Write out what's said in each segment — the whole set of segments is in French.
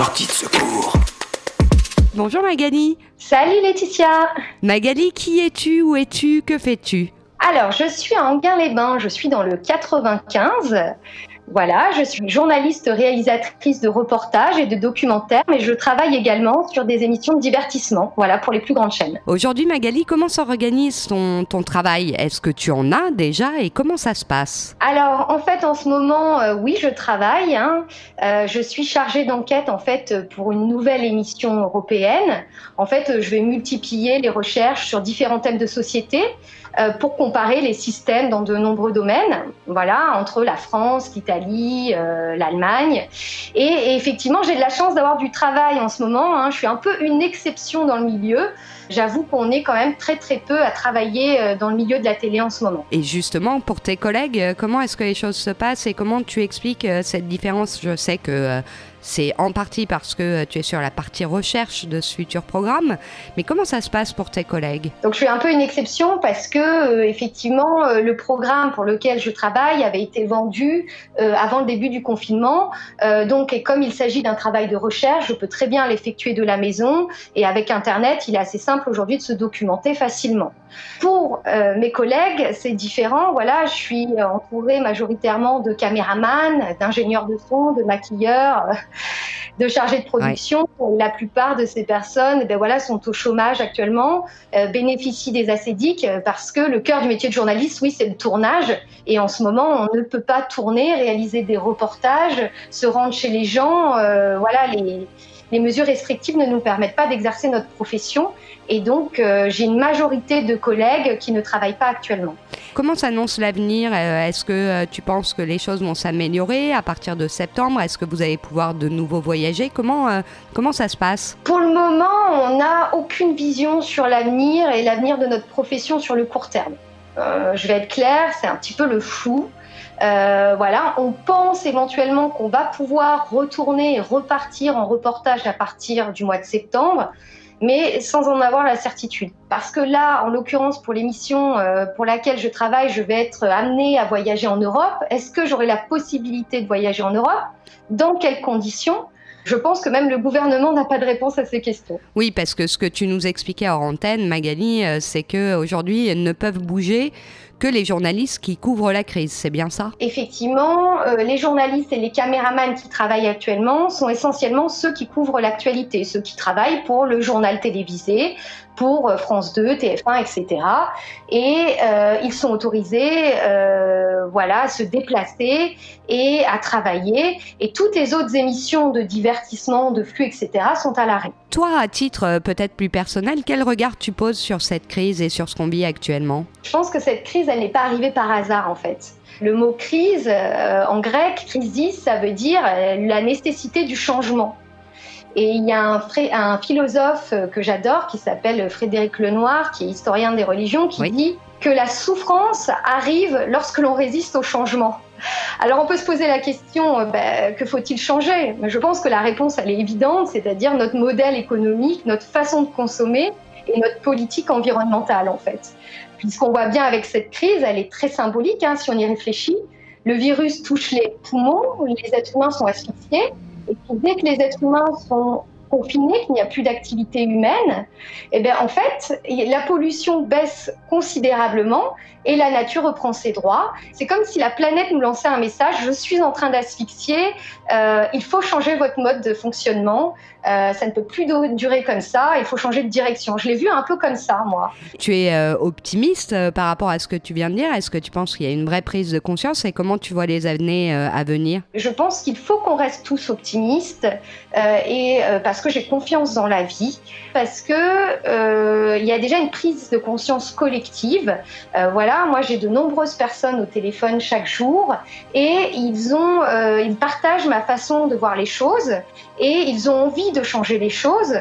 Sortie de secours. Bonjour Magali. Salut Laetitia. Magali, qui es-tu? Où es-tu? Que fais-tu? Alors, je suis à Anguin-les-Bains, je suis dans le 95. Voilà, je suis journaliste réalisatrice de reportages et de documentaires, mais je travaille également sur des émissions de divertissement, voilà, pour les plus grandes chaînes. Aujourd'hui, Magali, comment s'organise ton, ton travail? Est-ce que tu en as déjà et comment ça se passe? Alors, en fait, en ce moment, euh, oui, je travaille. Hein. Euh, je suis chargée d'enquête, en fait, pour une nouvelle émission européenne. En fait, je vais multiplier les recherches sur différents thèmes de société euh, pour comparer les systèmes dans de nombreux domaines, voilà, entre la France, l'Italie, euh, l'Allemagne. Et, et, effectivement, j'ai de la chance d'avoir du travail en ce moment. Hein. Je suis un peu une exception dans le milieu. J'avoue qu'on est quand même très très peu à travailler euh, dans le milieu de la télé en ce moment. Et justement, pour tes collègues, comment est-ce que les choses se passent et comment tu expliques cette différence? Je sais que c'est en partie parce que tu es sur la partie recherche de ce futur programme, mais comment ça se passe pour tes collègues? Donc je suis un peu une exception parce que euh, effectivement euh, le programme pour lequel je travaille avait été vendu euh, avant le début du confinement. donc et comme il s'agit d'un travail de recherche, je peux très bien l'effectuer de la maison et avec internet, il est assez simple aujourd'hui de se documenter facilement. Pour mes collègues, c'est différent. Voilà, je suis entourée majoritairement de caméramans, d'ingénieurs de son, de maquilleurs de chargés de production. La plupart de ces personnes ben voilà, sont au chômage actuellement, euh, bénéficient des acédiques euh, parce que le cœur du métier de journaliste, oui, c'est le tournage. Et en ce moment, on ne peut pas tourner, réaliser des reportages, se rendre chez les gens. Euh, voilà, les, les mesures restrictives ne nous permettent pas d'exercer notre profession. Et donc, euh, j'ai une majorité de collègues qui ne travaillent pas actuellement. Comment s'annonce l'avenir? Euh, Est-ce que euh, tu penses que les choses vont s'améliorer à partir de septembre? Est-ce que vous allez pouvoir de nouveau voyager? Comment, comment ça se passe? Pour le moment, on n'a aucune vision sur l'avenir et l'avenir de notre profession sur le court terme. je vais être claire, c'est un petit peu le flou. Euh, voilà, on pense éventuellement qu'on va pouvoir retourner et repartir en reportage à partir du mois de septembre, mais sans en avoir la certitude. Parce que là, en l'occurrence, pour l'émission euh, pour laquelle je travaille, je vais être amenée à voyager en Europe. Est-ce que j'aurai la possibilité de voyager en Europe? Dans quelles conditions? Je pense que même le gouvernement n'a pas de réponse à ces questions. Oui, parce que ce que tu nous expliquais en antenne, Magali, euh, c'est qu'aujourd'hui, ils ne peuvent bouger que les journalistes qui couvrent la crise, c'est bien ça? Effectivement, euh, les journalistes et les caméramans qui travaillent actuellement sont essentiellement ceux qui couvrent l'actualité, ceux qui travaillent pour le journal télévisé, pour euh, France 2, TF1, etc. Et euh, ils sont autorisés euh, voilà, à se déplacer et à travailler. Et toutes les autres émissions de divertissement, de flux, etc. sont à l'arrêt. Toi, à titre peut-être plus personnel, quel regard tu poses sur cette crise et sur ce qu'on vit actuellement? Je pense que cette crise, elle n'est pas arrivée par hasard en fait. Le mot crise, en grec, crisis, ça veut dire la nécessité du changement. Et il y a un, un philosophe que j'adore qui s'appelle Frédéric Lenoir, qui est historien des religions, qui dit que la souffrance arrive lorsque l'on résiste au changement. Alors on peut se poser la question, euh, ben, que faut-il changer? Je pense que la réponse, elle est évidente, c'est-à-dire notre modèle économique, notre façon de consommer et notre politique environnementale en fait. Puisqu'on voit bien avec cette crise, elle est très symbolique hein, si on y réfléchit. Le virus touche les poumons, les êtres humains sont asphyxiés, et puis dès que les êtres humains sont confinés, qu'il n'y a plus d'activité humaine, eh bien, en fait, la pollution baisse considérablement et la nature reprend ses droits. C'est comme si la planète nous lançait un message, je suis en train d'asphyxier, euh, il faut changer votre mode de fonctionnement, euh, ça ne peut plus durer comme ça, il faut changer de direction. Je l'ai vu un peu comme ça, moi. Tu es euh, optimiste par rapport à ce que tu viens de dire Est-ce que tu penses qu'il y a une vraie prise de conscience et comment tu vois les années à venir? Je pense qu'il faut qu'on reste tous optimistes et parce que j'ai confiance dans la vie, parce que il y a déjà une prise de conscience collective. voilà, moi j'ai de nombreuses personnes au téléphone chaque jour et ils ont, ils partagent ma façon de voir les choses et ils ont envie de changer les choses.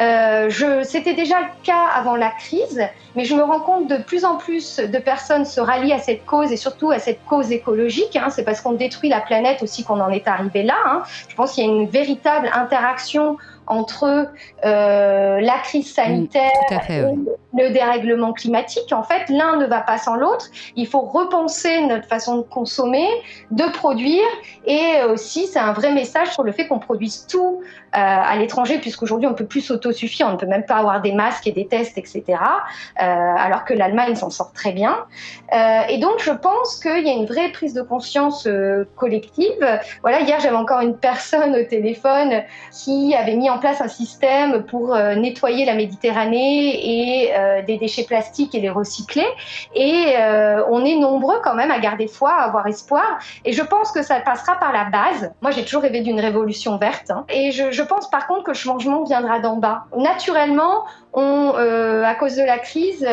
Euh, C'était déjà le cas avant la crise, mais je me rends compte de plus en plus de personnes se rallient à cette cause et surtout à cette cause écologique. Hein. C'est parce qu'on détruit la planète aussi qu'on en est arrivé là. Hein. Je pense qu'il y a une véritable interaction entre la crise sanitaire et le dérèglement climatique. En fait, l'un ne va pas sans l'autre. Il faut repenser notre façon de consommer, de produire, et aussi c'est un vrai message sur le fait qu'on produise tout à l'étranger, puisqu'aujourd'hui on ne peut plus s'autosuffire, on ne peut même pas avoir des masques et des tests, etc. alors que l'Allemagne s'en sort très bien. et donc je pense qu'il y a une vraie prise de conscience collective. Voilà, hier j'avais encore une personne au téléphone qui avait mis en place un système pour euh, nettoyer la Méditerranée et euh, des déchets plastiques et les recycler. Et euh, on est nombreux quand même à garder foi, à avoir espoir. Et je pense que ça passera par la base. Moi, j'ai toujours rêvé d'une révolution verte. Hein. Et je, je, pense par contre que le changement viendra d'en bas. Naturellement, on, à cause de la crise,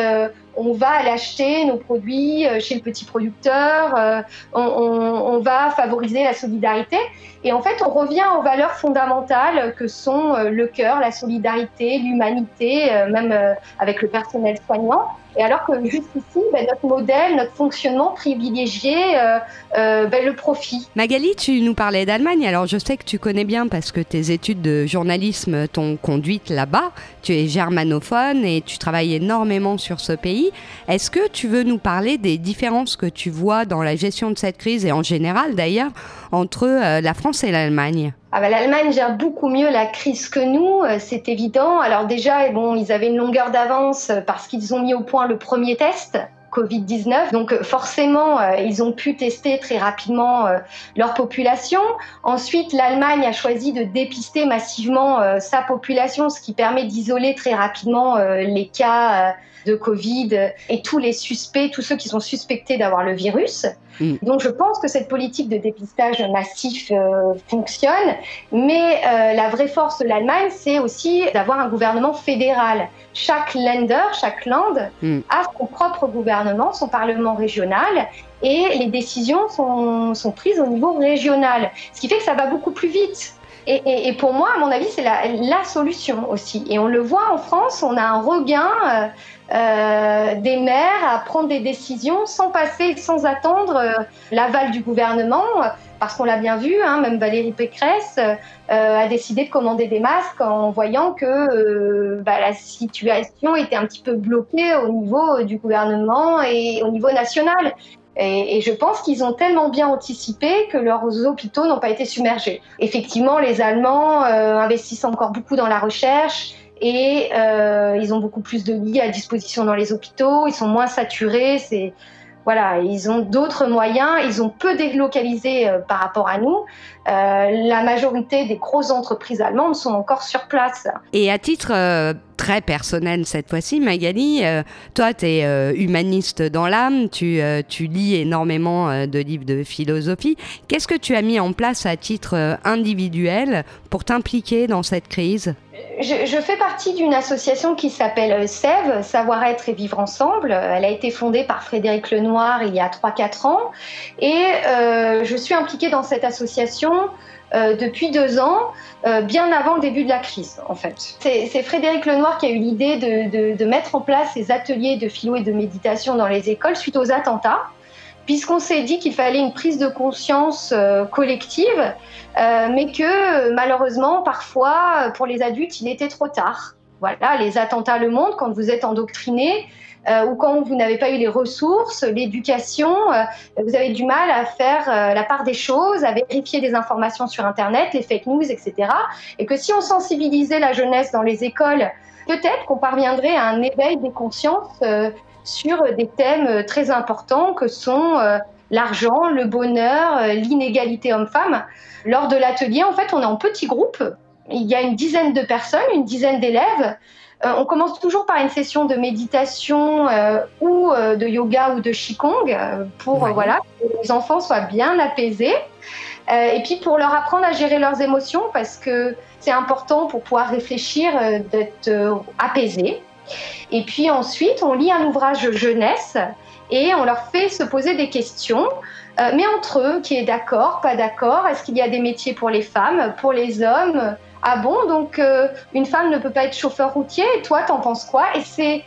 on va aller acheter nos produits euh, chez le petit producteur, euh, on, va favoriser la solidarité. Et en fait, on revient aux valeurs fondamentales que sont euh, le cœur, la solidarité, l'humanité, même avec le personnel soignant. Et alors que juste ici, ben, notre modèle, notre fonctionnement privilégié euh, euh, ben, le profit. Magali, tu nous parlais d'Allemagne. Alors je sais que tu connais bien parce que tes études de journalisme t'ont conduite là-bas. Tu es germanophone et tu travailles énormément sur ce pays. Est-ce que tu veux nous parler des différences que tu vois dans la gestion de cette crise et en général d'ailleurs entre euh, la France et l'Allemagne? Ah bah, L'Allemagne gère beaucoup mieux la crise que nous, euh, c'est évident. Alors déjà, bon, ils avaient une longueur d'avance parce qu'ils ont mis au point le premier test. Covid-19. Donc forcément, euh, ils ont pu tester très rapidement leur population. Ensuite, l'Allemagne a choisi de dépister massivement sa population, ce qui permet d'isoler très rapidement les cas de Covid et tous les suspects, tous ceux qui sont suspectés d'avoir le virus. Mm. Donc je pense que cette politique de dépistage massif euh, fonctionne, mais euh, la vraie force de l'Allemagne, c'est aussi d'avoir un gouvernement fédéral. Chaque Länder, chaque land mm. a son propre gouvernement, son parlement régional, et les décisions sont, sont prises au niveau régional, ce qui fait que ça va beaucoup plus vite. Et, pour moi, à mon avis, c'est la, solution aussi. Et on le voit en France, on a un regain euh, euh, des maires à prendre des décisions sans passer, sans attendre euh, l'aval du gouvernement, parce qu'on l'a bien vu, hein, même Valérie Pécresse a décidé de commander des masques en voyant que bah, la situation était un petit peu bloquée au niveau du gouvernement et au niveau national. Et, je pense qu'ils ont tellement bien anticipé que leurs hôpitaux n'ont pas été submergés. Effectivement, les Allemands investissent encore beaucoup dans la recherche et euh, ils ont beaucoup plus de lits à disposition dans les hôpitaux, ils sont moins saturés, voilà, ils ont d'autres moyens, ils ont peu délocalisé euh, par rapport à nous. Euh, la majorité des grosses entreprises allemandes sont encore sur place. Et à titre euh, très personnel cette fois-ci, Magali, euh, toi, tu es humaniste dans l'âme, tu, tu, lis énormément de livres de philosophie. Qu'est-ce que tu as mis en place à titre individuel pour t'impliquer dans cette crise? Je, je, fais partie d'une association qui s'appelle SEV, Savoir-être et vivre ensemble. Elle a été fondée par Frédéric Lenoir il y a 3-4 ans. Et je suis impliquée dans cette association euh, depuis deux ans, euh, bien avant le début de la crise, en fait. C'est Frédéric Lenoir qui a eu l'idée de, de, mettre en place ces ateliers de philo et de méditation dans les écoles suite aux attentats, puisqu'on s'est dit qu'il fallait une prise de conscience euh, collective, mais que malheureusement, parfois, pour les adultes, il était trop tard. Voilà, les attentats le monde, quand vous êtes endoctriné, euh, ou quand vous n'avez pas eu les ressources, l'éducation, euh, vous avez du mal à faire euh, la part des choses, à vérifier des informations sur Internet, les fake news, etc. Et que si on sensibilisait la jeunesse dans les écoles, peut-être qu'on parviendrait à un éveil des consciences sur des thèmes très importants que sont l'argent, le bonheur, l'inégalité homme-femme. Lors de l'atelier, en fait, on est en petit groupe. Il y a une dizaine de personnes, une dizaine d'élèves. Euh, on commence toujours par une session de méditation euh, ou euh, de yoga ou de qigong pour voilà que les enfants soient bien apaisés et puis pour leur apprendre à gérer leurs émotions parce que c'est important pour pouvoir réfléchir d'être apaisé. Et puis ensuite, on lit un ouvrage jeunesse et on leur fait se poser des questions, mais entre eux, qui est d'accord, pas d'accord, est-ce qu'il y a des métiers pour les femmes, pour les hommes, ah bon, donc euh, une femme ne peut pas être chauffeur routier, et toi, t'en penses quoi? Et c'est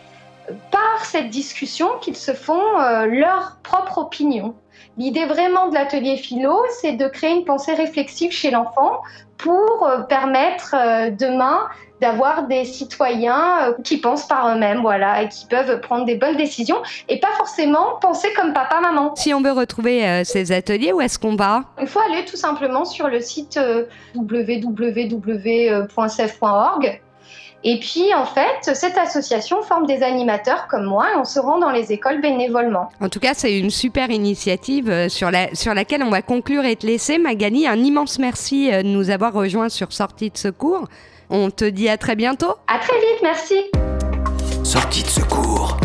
par cette discussion qu'ils se font euh, leur propre opinion. L'idée vraiment de l'atelier philo, c'est de créer une pensée réflexive chez l'enfant pour euh, permettre euh, demain d'avoir des citoyens euh, qui pensent par eux-mêmes, voilà, et qui peuvent prendre des bonnes décisions et pas forcément penser comme papa, maman. Si on veut retrouver ces ateliers, où est-ce qu'on va? Il faut aller tout simplement sur le site www.cef.org et puis, en fait, cette association forme des animateurs comme moi et on se rend dans les écoles bénévolement. En tout cas, c'est une super initiative euh, sur, la, sur laquelle on va conclure et te laisser. Magali, un immense merci euh, de nous avoir rejoints sur Sortie de secours. On te dit à très bientôt. À très vite, merci. Sortie de secours.